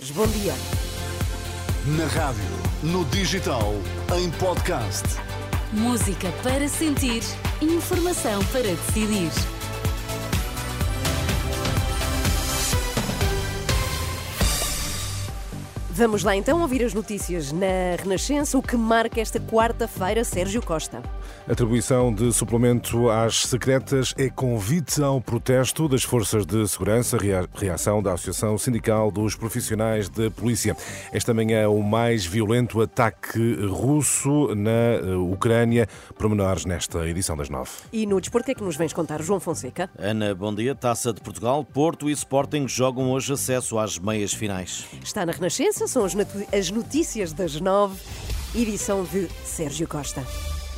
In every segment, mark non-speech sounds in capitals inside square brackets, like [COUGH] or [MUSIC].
Açores. Bom dia. Na rádio, no digital, em podcast. Música para sentir, informação para decidir. Vamos lá então ouvir as notícias na Renascença, o que marca esta quarta-feira Sérgio Costa. Atribuição de suplemento às secretas é convite ao protesto das forças de segurança, reação da Associação Sindical dos Profissionais de Polícia. Esta manhã, o mais violento ataque russo na eh, Ucrânia. Promenores nesta edição das nove. E no desporto, é que nos vens contar, João Fonseca? Ana, bom dia. Taça de Portugal, Porto e Sporting jogam hoje acesso às meias finais. Está na Renascença, são as notícias das nove, edição de Sérgio Costa.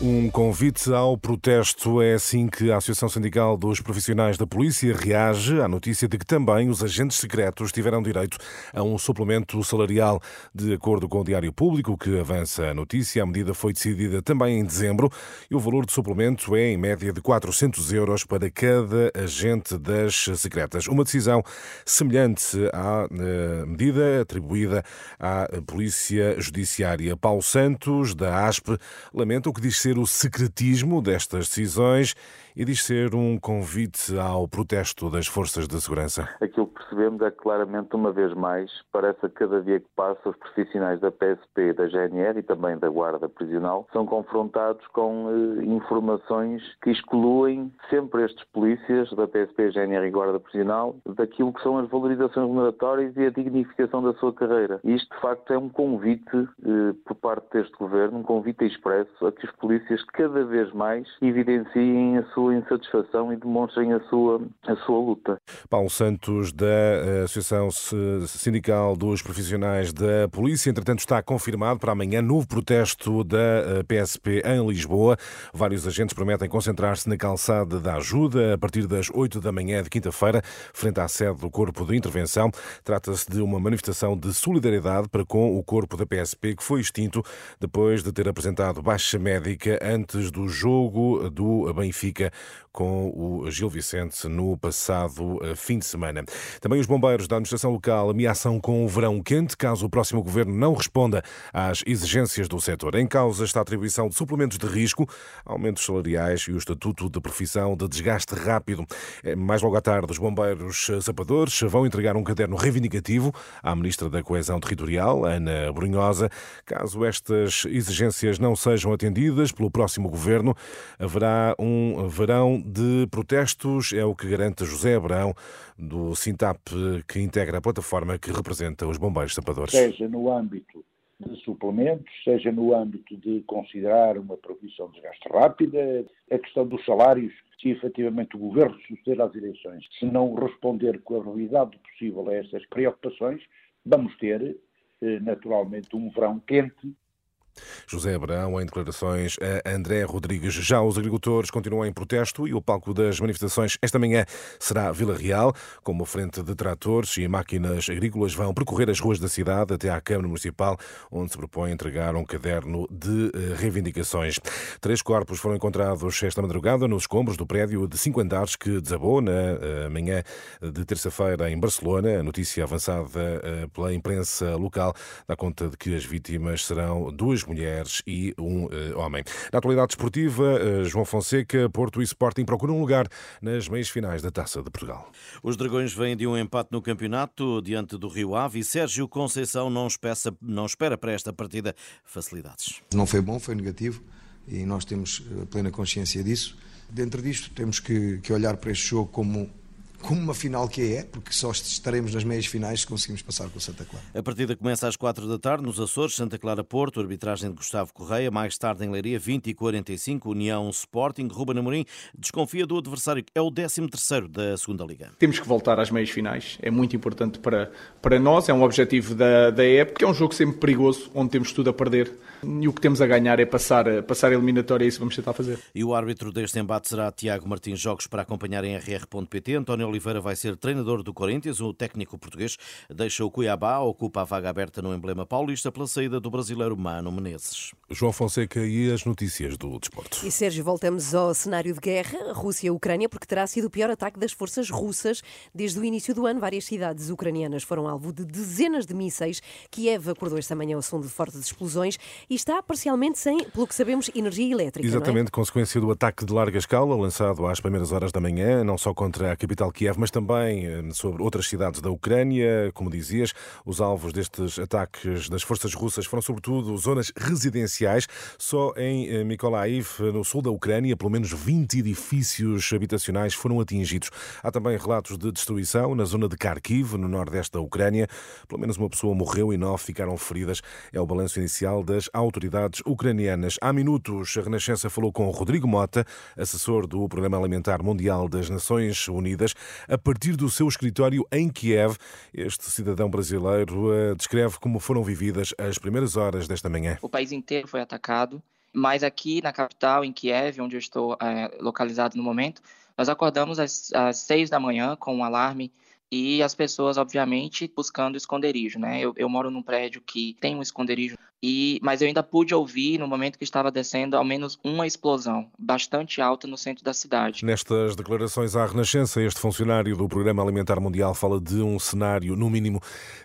Um convite ao protesto é assim que a Associação Sindical dos Profissionais da Polícia reage à notícia de que também os agentes secretos tiveram direito a um suplemento salarial. De acordo com o Diário Público, que avança a notícia, a medida foi decidida também em dezembro e o valor do suplemento é em média de 400 euros para cada agente das secretas. Uma decisão semelhante à eh, medida atribuída à Polícia Judiciária. Paulo Santos, da ASP, lamenta o que diz ser o secretismo destas decisões e diz ser um convite ao protesto das forças de segurança. Aquilo que percebemos é que claramente, uma vez mais, parece que cada dia que passa os profissionais da PSP, da GNR e também da Guarda Prisional são confrontados com eh, informações que excluem sempre estes polícias da PSP, GNR e Guarda Prisional daquilo que são as valorizações remuneratórias e a dignificação da sua carreira. E isto, de facto, é um convite eh, por parte deste governo, um convite expresso a que os polícias cada vez mais evidenciem a sua sua insatisfação e demonstrem a sua, a sua luta. Paulo Santos, da eh, Associação Sindical dos Profissionais da Polícia, entretanto está confirmado para amanhã novo protesto da PSP eh, em Lisboa. Vários agentes prometem concentrar-se na calçada da ajuda a partir das 8 da manhã de quinta-feira, frente à sede do Corpo de Intervenção. Trata-se de uma manifestação de solidariedade para com o Corpo da PSP, que foi extinto depois de ter apresentado baixa médica antes do jogo do Benfica com o Gil Vicente no passado eh, fim de semana. Também os bombeiros da administração local ameaçam com o verão quente caso o próximo governo não responda às exigências do setor. Em causa está a atribuição de suplementos de risco, aumentos salariais e o estatuto de profissão de desgaste rápido. Eh, mais logo à tarde, os bombeiros sapadores vão entregar um caderno reivindicativo à ministra da Coesão Territorial, Ana Brunhosa. Caso estas exigências não sejam atendidas pelo próximo governo, haverá um verão de protestos, é o que garante José Abrão, do Sintap, que integra a plataforma que representa os bombeiros sapadores. Seja no âmbito de suplementos, seja no âmbito de considerar uma profissão de desgaste rápida, a questão dos salários, se efetivamente o governo suceder às eleições, se não responder com a realidade possível a essas preocupações, vamos ter, eh, naturalmente, um verão quente José Abrão, em declarações a André Rodrigues. Já os agricultores continuam em protesto e o palco das manifestações esta manhã será Vila Real, com uma frente de tratores e máquinas agrícolas vão percorrer as ruas da cidade até à Câmara Municipal, onde se propõe entregar um caderno de eh, reivindicações. Três corpos foram encontrados esta madrugada nos escombros do prédio de cinco andares que desabou na eh, manhã de terça-feira em Barcelona. A notícia avançada eh, pela imprensa local dá conta de que as vítimas serão duas duas mulheres e um uh, homem. Na atualidade desportiva, uh, João Fonseca, Porto e Sporting procuram um lugar nas meias finais da Taça de Portugal. Os Dragões vêm de um empate no campeonato diante do Rio Ave e Sérgio Conceição não, espeça, não espera para esta partida facilidades. Não foi bom, foi negativo e nós temos eh, plena consciência disso. Dentro disto, temos que, que olhar para este jogo como como uma final que é, porque só estaremos nas meias finais se conseguimos passar com o Santa Clara. A partida começa às 4 da tarde nos Açores, Santa Clara Porto, arbitragem de Gustavo Correia, mais tarde em Leiria, 20 e 45, União Sporting, Ruben Amorim desconfia do adversário, é o 13º da segunda Liga. Temos que voltar às meias finais, é muito importante para, para nós, é um objetivo da, da época, é um jogo sempre perigoso, onde temos tudo a perder e o que temos a ganhar é passar, passar a eliminatória e isso vamos tentar fazer. E o árbitro deste embate será Tiago Martins Jogos para acompanhar em rr.pt, António Oliveira vai ser treinador do Corinthians. O técnico português deixa o Cuiabá, ocupa a vaga aberta no emblema paulista pela saída do brasileiro Mano Menezes. João Fonseca e as notícias do desporto. E Sérgio, voltamos ao cenário de guerra, Rússia-Ucrânia, porque terá sido o pior ataque das forças russas desde o início do ano. Várias cidades ucranianas foram alvo de dezenas de mísseis. Kiev acordou esta manhã ao som de fortes explosões e está parcialmente sem, pelo que sabemos, energia elétrica. Exatamente, não é? consequência do ataque de larga escala lançado às primeiras horas da manhã, não só contra a capital Kiev, mas também eh, sobre outras cidades da Ucrânia. Como dizias, os alvos destes ataques das forças russas foram sobretudo zonas residenciais. Só em eh, Mykolaiv, no sul da Ucrânia, pelo menos 20 edifícios habitacionais foram atingidos. Há também relatos de destruição na zona de Kharkiv, no nordeste da Ucrânia. Pelo menos uma pessoa morreu e nove ficaram feridas. É o balanço inicial das autoridades ucranianas. Há minutos, a Renascença falou com Rodrigo Mota, assessor do Programa Alimentar Mundial das Nações Unidas, a partir do seu escritório em Kiev. Este cidadão brasileiro eh, descreve como foram vividas as primeiras horas desta manhã. O país inteiro foi atacado, mas aqui na capital, em Kiev, onde eu estou é, localizado no momento, nós acordamos às, às seis da manhã com um alarme e as pessoas, obviamente, buscando esconderijo, né? Eu, eu moro num prédio que tem um esconderijo, e, mas eu ainda pude ouvir, no momento que estava descendo, ao menos uma explosão bastante alta no centro da cidade. Nestas declarações à Renascença, este funcionário do Programa Alimentar Mundial fala de um cenário, no mínimo,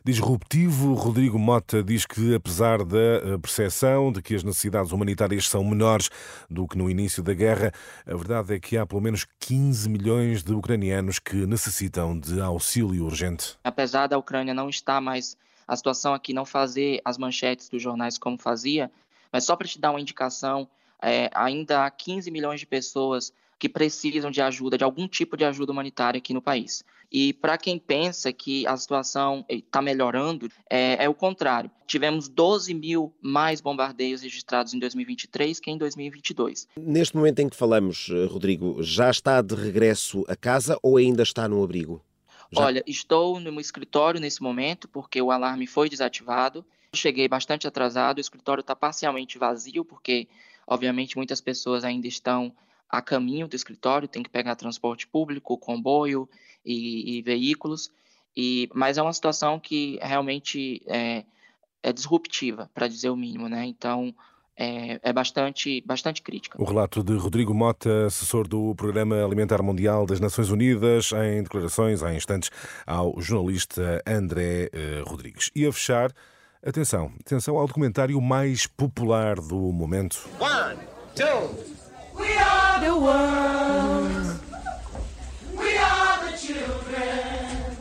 disruptivo. Rodrigo Mota diz que, apesar da percepção de que as necessidades humanitárias são menores do que no início da guerra, a verdade é que há pelo menos 15 milhões de ucranianos que necessitam de auxílio urgente. Apesar da Ucrânia não estar mais a situação aqui não fazer as manchetes dos jornais como fazia, mas só para te dar uma indicação, é, ainda há 15 milhões de pessoas que precisam de ajuda, de algum tipo de ajuda humanitária aqui no país. E para quem pensa que a situação está melhorando, é, é, o contrário. Tivemos 12 mil mais bombardeios registrados em 2023 que em 2022. Neste momento em que falamos, Rodrigo, já está de regresso a casa ou ainda está no abrigo? Já... Olha, estou no escritório nesse momento porque o alarme foi desativado. Cheguei bastante atrasado, o escritório está parcialmente vazio porque, obviamente, muitas pessoas ainda estão a caminho do escritório, tem que pegar transporte público, comboio e, e veículos. E, mas é uma situação que realmente é, é disruptiva, para dizer o mínimo, né? Então, é, é, bastante, bastante crítica. O relato de Rodrigo Mota, assessor do Programa Alimentar Mundial das Nações Unidas, em declarações há instantes ao jornalista André eh, Rodrigues. E a fechar, atenção, atenção ao documentário mais popular do momento. One, two, we are the world. We are the children.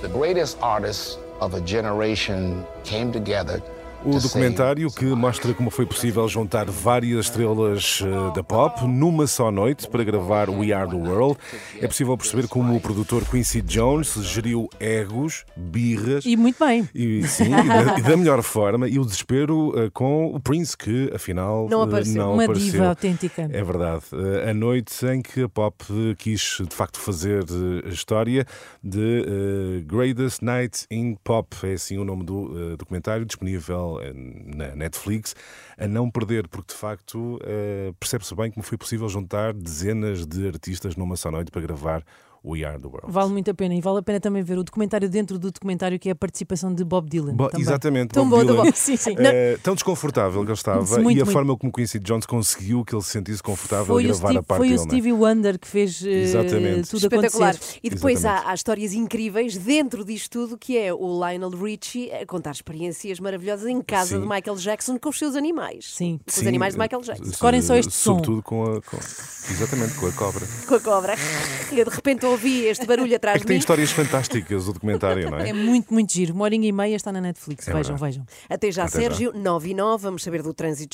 The greatest artists of a generation came together o documentário que mostra como foi possível juntar várias estrelas eh, da pop numa só noite para gravar We Are the World. É possível perceber como o produtor Quincy Jones geriu egos, birras. E muito bem. E, sim, e da, e da melhor forma. E o desespero uh, com o Prince, que afinal não apareceu. Uh, não Uma apareceu. diva autêntica. É verdade. Uh, a noite em que a pop quis de facto fazer a história de Greatest Night in Pop. É assim o nome do documentário, disponível na Netflix, a não perder, porque de facto percebe-se bem como foi possível juntar dezenas de artistas numa só noite para gravar We Are the World. Vale muito a pena e vale a pena também ver o documentário dentro do documentário que é a participação de Bob Dylan. Bo exatamente, tão Bob Dylan. Bob. [LAUGHS] Sim, sim. É, tão desconfortável que ele estava muito, e a muito. forma como Quincy Jones conseguiu que ele se sentisse confortável foi a gravar Steve, a parte Foi dele. o Stevie Wonder que fez uh, Exatamente. tudo Espetacular. acontecer. E depois há, Exatamente. há histórias incríveis dentro disto tudo, que é o Lionel Richie a contar experiências maravilhosas em casa Sim. de Michael Jackson com os seus animais. Sim. Com os Sim, animais de Michael Jackson. Decorem só este som. Sobretudo com a. Com... Exatamente, com a cobra. Com a cobra. E de repente ouvi este barulho atrás É que de tem mim. histórias fantásticas o documentário, não é? [LAUGHS] É muito, muito giro. Uma horinha e meia está na Netflix. É vejam, verdade. vejam. Até já, Até já. Sérgio. 9 e 9. Vamos saber do trânsito